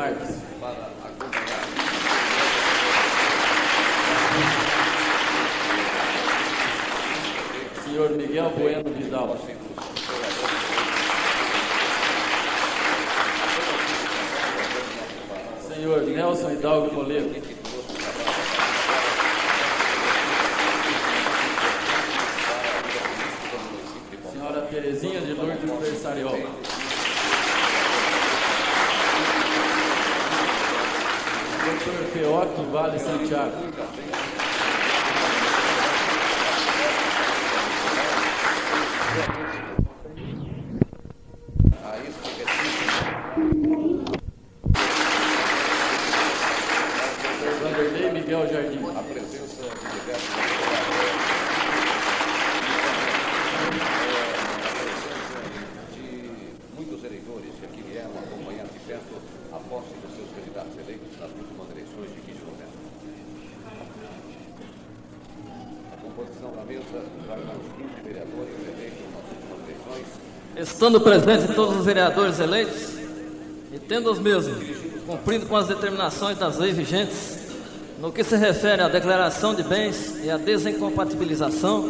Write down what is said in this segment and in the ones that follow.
Marques. para acompanhar. Senhor Miguel Bueno Vidal. Senhor Nelson Hidalgo Moledo. Senhora Terezinha de Lourdes Versariol. Feoc Vale Santiago. A isso fica Doutor Vanderlei Miguel Jardim. a presença de diversos de muitos eleitores que aqui vieram acompanhar de perto a posse dos seus candidatos eleitos nas últimas eleições de 15 de novembro. A composição da mesa os 15 vereadores eleitos nas eleições Estando presentes todos os vereadores eleitos e tendo os mesmos cumprindo com as determinações das leis vigentes no que se refere à declaração de bens e à desincompatibilização,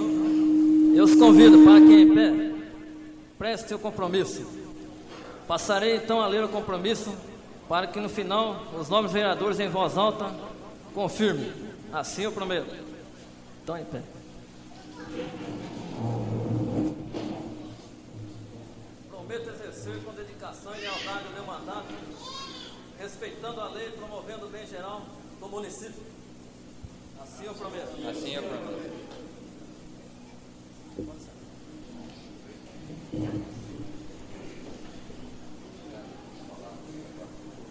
eu os convido para que em pé preste o compromisso. Passarei então a ler o compromisso para que no final os novos vereadores em voz alta confirmem. Assim eu prometo. Então em pé. Prometo exercer com dedicação e lealdade o meu mandato, respeitando a lei e promovendo o bem geral do município. Assim eu prometo. Assim eu prometo.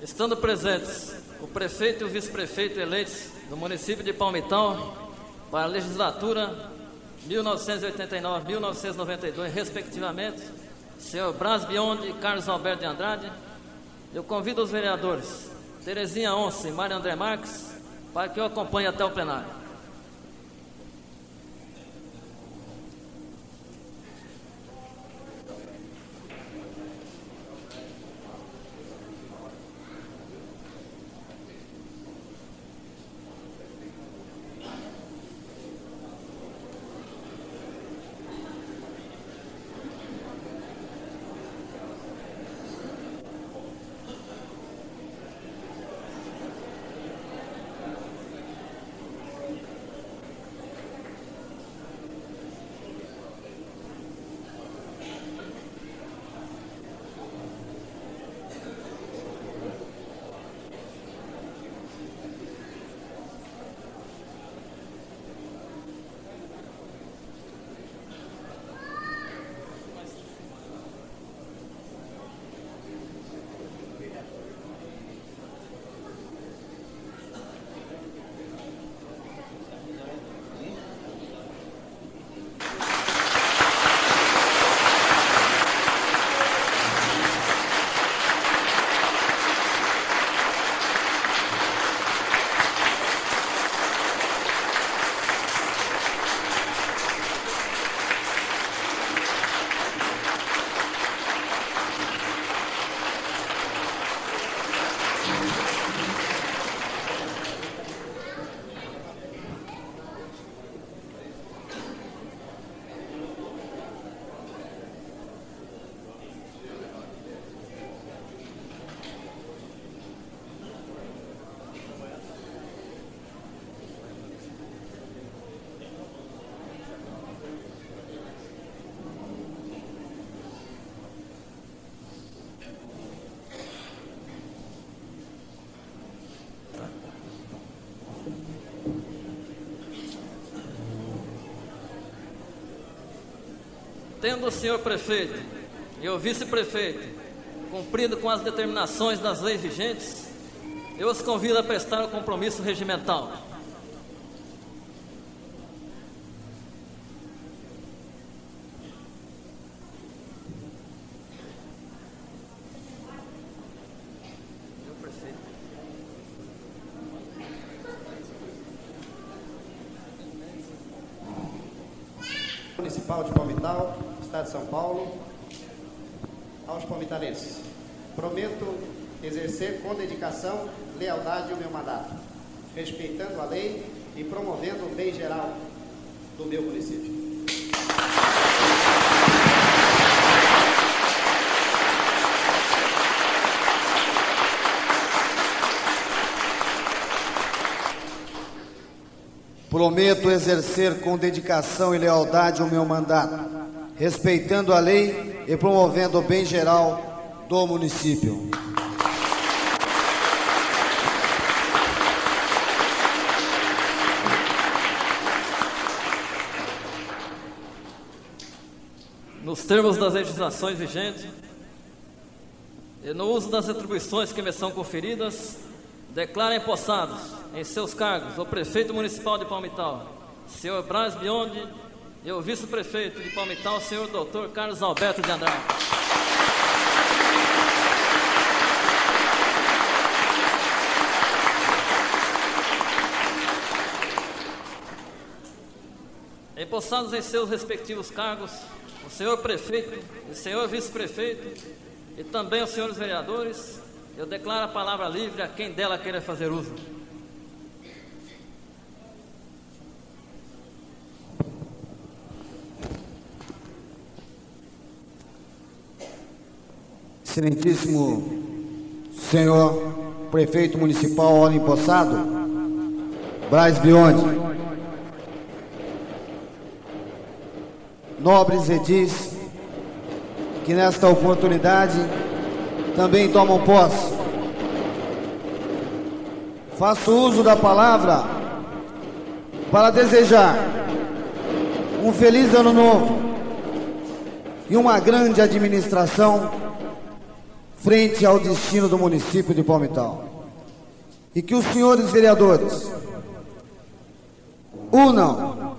Estando presentes o prefeito e o vice-prefeito eleitos do município de Palmitão para a legislatura 1989-1992, respectivamente, senhor Bras Biondi e Carlos Alberto de Andrade, eu convido os vereadores Terezinha Onça e Mário André Marques para que eu acompanhe até o plenário. Tendo o senhor prefeito e o vice-prefeito cumprido com as determinações das leis vigentes, eu os convido a prestar o compromisso regimental. Municipal de Palmital, Estado de São Paulo, aos palmitalenses. Prometo exercer com dedicação, lealdade o meu mandato, respeitando a lei e promovendo o bem geral do meu município. Prometo exercer com dedicação e lealdade o meu mandato, respeitando a lei e promovendo o bem geral do município. Nos termos das legislações vigentes e no uso das atribuições que me são conferidas, declaro empossados em seus cargos o prefeito municipal de Palmital, senhor Braz Biondi, e o vice-prefeito de Palmital, senhor doutor Carlos Alberto de Andrade. Empossados em seus respectivos cargos, o senhor prefeito, o senhor vice-prefeito e também os senhores vereadores, eu declaro a palavra livre a quem dela queira fazer uso. Excelentíssimo senhor prefeito municipal Ora Empossado, Braz Bionde, nobres edis que nesta oportunidade também tomam posse. Faço uso da palavra para desejar um feliz ano novo e uma grande administração frente ao destino do município de Palmital. E que os senhores vereadores unam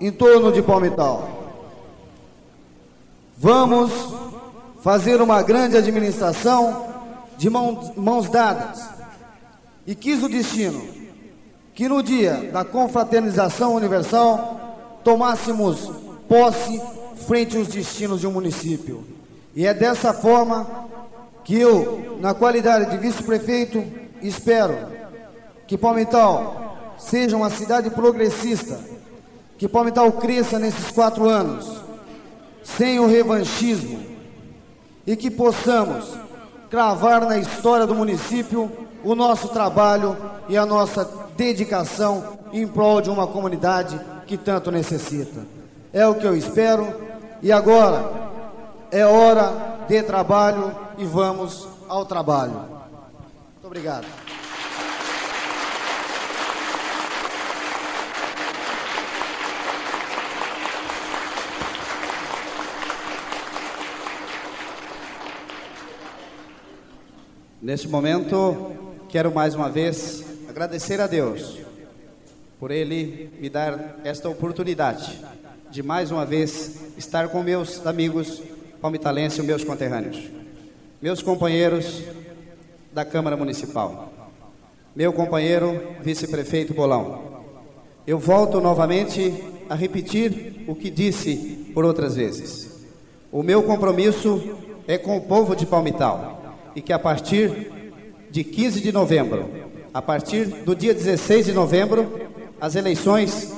em torno de Palmital. Vamos fazer uma grande administração de mãos, mãos dadas. E quis o destino que no dia da confraternização universal tomássemos posse frente aos destinos de um município. E é dessa forma que eu, na qualidade de vice-prefeito, espero que Palmital seja uma cidade progressista, que Palmital cresça nesses quatro anos, sem o revanchismo, e que possamos cravar na história do município o nosso trabalho e a nossa dedicação em prol de uma comunidade que tanto necessita. É o que eu espero e agora é hora de trabalho e vamos ao trabalho. Muito obrigado. Neste momento, quero mais uma vez agradecer a Deus por Ele me dar esta oportunidade de mais uma vez estar com meus amigos palmitalenses e meus conterrâneos, meus companheiros da Câmara Municipal, meu companheiro vice-prefeito Bolão. Eu volto novamente a repetir o que disse por outras vezes. O meu compromisso é com o povo de Palmital e que a partir de 15 de novembro, a partir do dia 16 de novembro, as eleições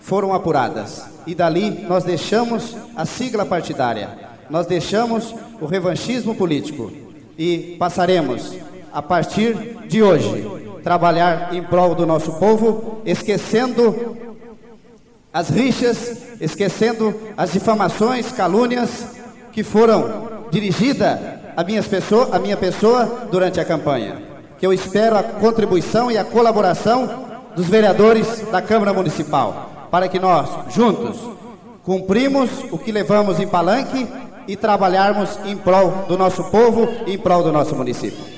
foram apuradas. E dali nós deixamos a sigla partidária, nós deixamos o revanchismo político e passaremos, a partir de hoje, trabalhar em prol do nosso povo, esquecendo as rixas, esquecendo as difamações, calúnias que foram dirigidas a minha pessoa, a minha pessoa durante a campanha. Que eu espero a contribuição e a colaboração dos vereadores da Câmara Municipal, para que nós, juntos, cumprimos o que levamos em palanque e trabalharmos em prol do nosso povo e em prol do nosso município.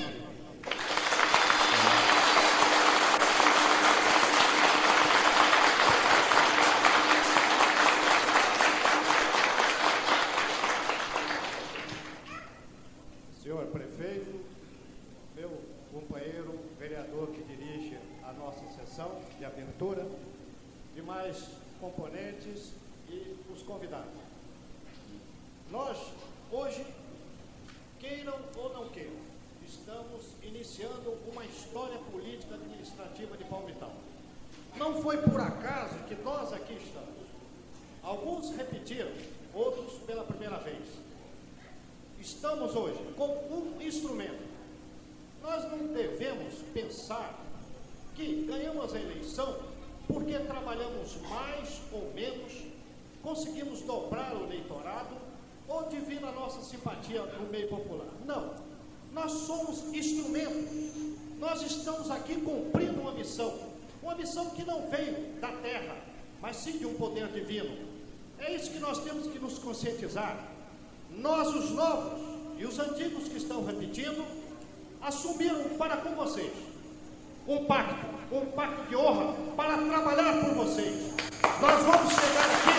Nós, hoje, queiram ou não queiram, estamos iniciando uma história política administrativa de Palmital. Não foi por acaso que nós aqui estamos. Alguns repetiram, outros pela primeira vez. Estamos hoje com um instrumento. Nós não devemos pensar que ganhamos a eleição porque trabalhamos mais ou menos, conseguimos dobrar o eleitorado ou divina a nossa simpatia no meio popular. Não. Nós somos instrumentos. Nós estamos aqui cumprindo uma missão. Uma missão que não veio da terra, mas sim de um poder divino. É isso que nós temos que nos conscientizar. Nós, os novos e os antigos que estão repetindo, assumiram para com vocês um pacto, um pacto de honra para trabalhar por vocês. Nós vamos chegar aqui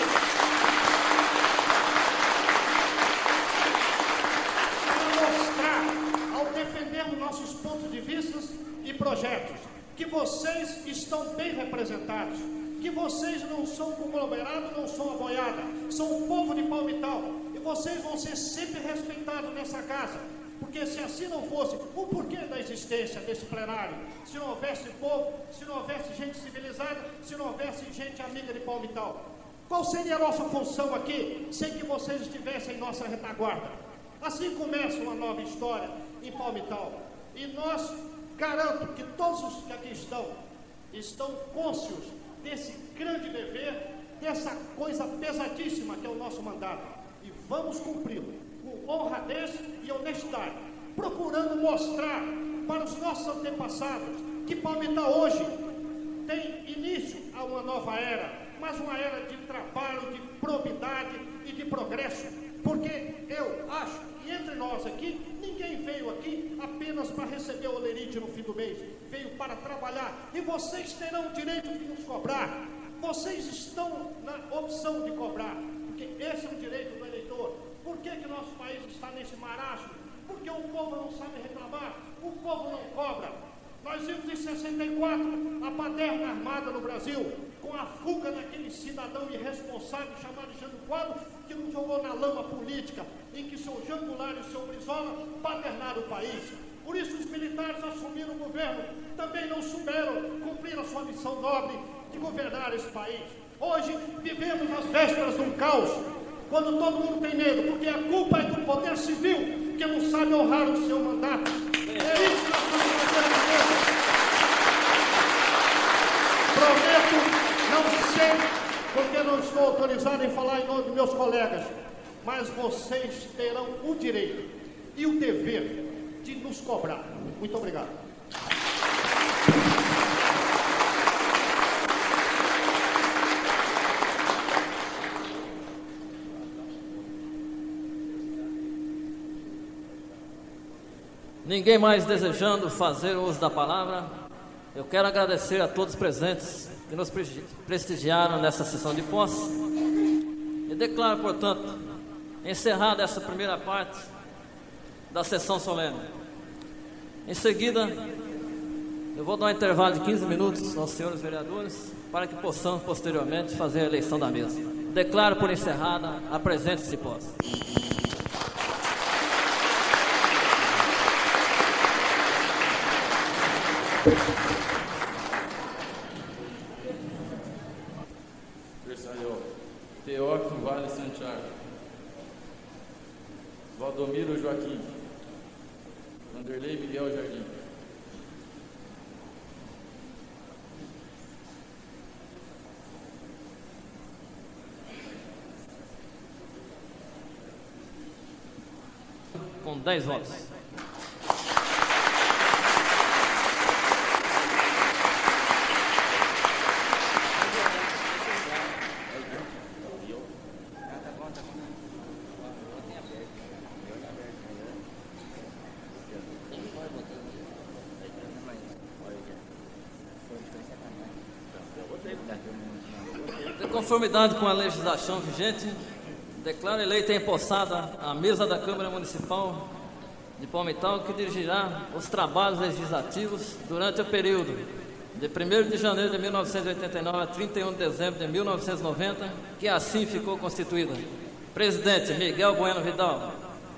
para mostrar, ao defendermos nossos pontos de vista e projetos, que vocês estão bem representados, que vocês não são conglomerado, não são a boiada, são o povo de Palmital, e vocês vão ser sempre respeitados nessa casa, porque se assim não fosse, o porquê da existência desse plenário? Se não houvesse povo, se não houvesse gente civilizada, se não houvesse gente amiga de Palmital. Qual seria a nossa função aqui, sem que vocês estivessem em nossa retaguarda? Assim começa uma nova história em Palmital. E nós garanto que todos os que aqui estão, estão cônscios desse grande dever, dessa coisa pesadíssima que é o nosso mandato. E vamos cumpri-lo com honradez e honestidade, procurando mostrar para os nossos antepassados que Palmital hoje tem início a uma nova era, mas uma era de trabalho, de probidade e de progresso. Porque eu acho entre nós aqui, ninguém veio aqui apenas para receber o olerite no fim do mês, veio para trabalhar. E vocês terão o direito de nos cobrar. Vocês estão na opção de cobrar, porque esse é um direito do eleitor. Por que, que nosso país está nesse marasmo? Porque o povo não sabe reclamar, o povo não cobra. Nós vimos em 64 a paterna armada no Brasil, com a fuga daquele cidadão irresponsável chamado Jango Quadro, que nos jogou na lama política, em que seu Jangular e seu Brizola paternaram o país. Por isso os militares assumiram o governo, também não souberam cumprir a sua missão nobre de governar esse país. Hoje vivemos nas vésperas de um caos, quando todo mundo tem medo, porque a culpa é do poder civil, que não sabe honrar o seu mandato. É isso que nós vamos fazer aqui Prometo, porque não estou autorizado em falar em nome dos meus colegas, mas vocês terão o direito e o dever de nos cobrar. Muito obrigado. Ninguém mais desejando fazer uso da palavra, eu quero agradecer a todos presentes que nos prestigiaram nessa sessão de posse e declaro, portanto, encerrada essa primeira parte da sessão solene. Em seguida, eu vou dar um intervalo de 15 minutos aos senhores vereadores para que possamos posteriormente fazer a eleição da mesa. Declaro por encerrada a presente de posse. Adversário Com 10 votos. De conformidade com a legislação vigente, declaro eleita e empossada a mesa da Câmara Municipal de Palmital, que dirigirá os trabalhos legislativos durante o período de 1 de janeiro de 1989 a 31 de dezembro de 1990, que assim ficou constituída. Presidente Miguel Bueno Vidal,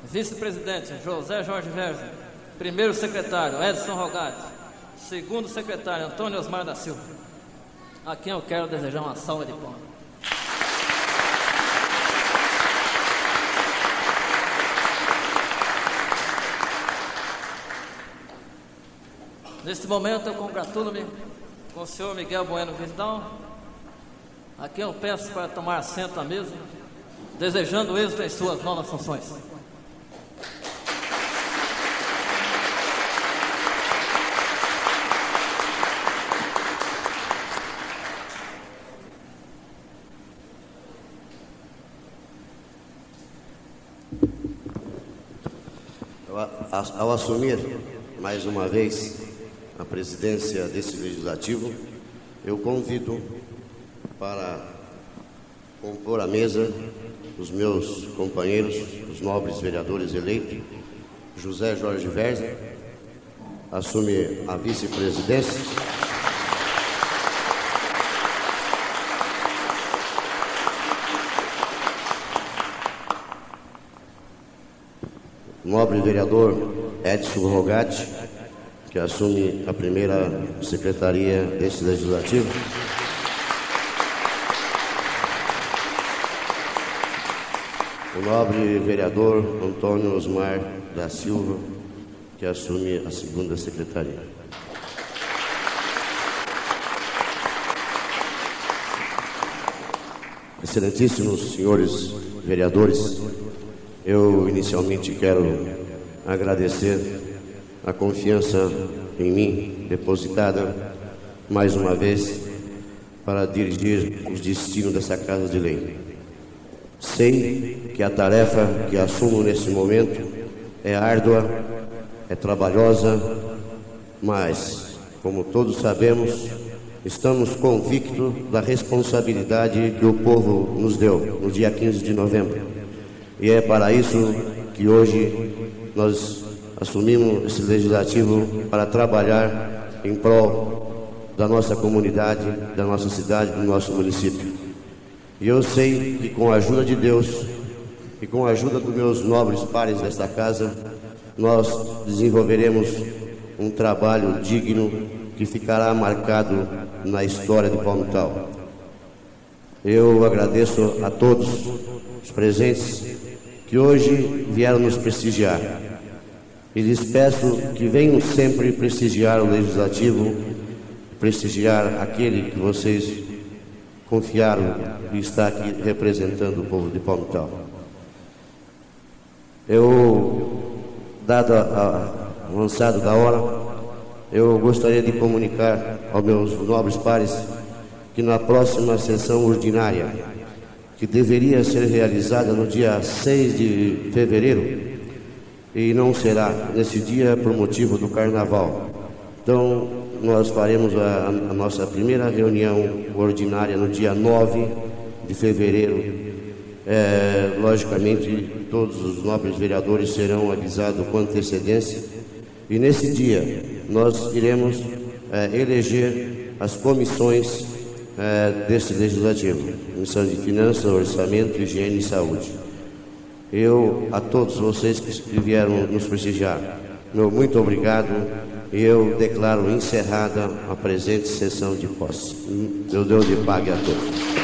vice-presidente José Jorge Verge, Primeiro secretário, Edson Rogatti. Segundo secretário, Antônio Osmar da Silva. A quem eu quero desejar uma salva de palmas. Neste momento eu congratulo-me com o senhor Miguel Bueno Vidal, a quem eu peço para tomar assento à mesa, desejando êxito em suas novas funções. Ao assumir mais uma vez presidência desse legislativo, eu convido para compor a mesa os meus companheiros, os nobres vereadores eleitos, José Jorge Verza, assume a vice-presidência. Nobre vereador Edson Rogatti, que assume a primeira secretaria desse legislativo. O nobre vereador Antônio Osmar da Silva, que assume a segunda secretaria. Excelentíssimos senhores vereadores, eu inicialmente quero agradecer a confiança em mim depositada mais uma vez para dirigir os destinos dessa casa de lei. Sei que a tarefa que assumo nesse momento é árdua, é trabalhosa, mas, como todos sabemos, estamos convictos da responsabilidade que o povo nos deu no dia 15 de novembro. E é para isso que hoje nós assumimos esse legislativo para trabalhar em prol da nossa comunidade, da nossa cidade, do nosso município. E eu sei que com a ajuda de Deus e com a ajuda dos meus nobres pares desta casa, nós desenvolveremos um trabalho digno que ficará marcado na história de Palmital. Eu agradeço a todos os presentes que hoje vieram nos prestigiar. E lhes peço que venham sempre prestigiar o Legislativo, prestigiar aquele que vocês confiaram e está aqui representando o povo de Palmital. Eu, dado o avançado da hora, eu gostaria de comunicar aos meus nobres pares que na próxima sessão ordinária, que deveria ser realizada no dia 6 de fevereiro, e não será nesse dia por motivo do carnaval. Então, nós faremos a, a nossa primeira reunião ordinária no dia 9 de fevereiro. É, logicamente, todos os nobres vereadores serão avisados com antecedência. E nesse dia, nós iremos é, eleger as comissões é, legislativo: Comissão de Finanças, Orçamento, Higiene e Saúde. Eu, a todos vocês que vieram nos prestigiar, meu muito obrigado eu declaro encerrada a presente sessão de posse. Meu Deus lhe pague a todos.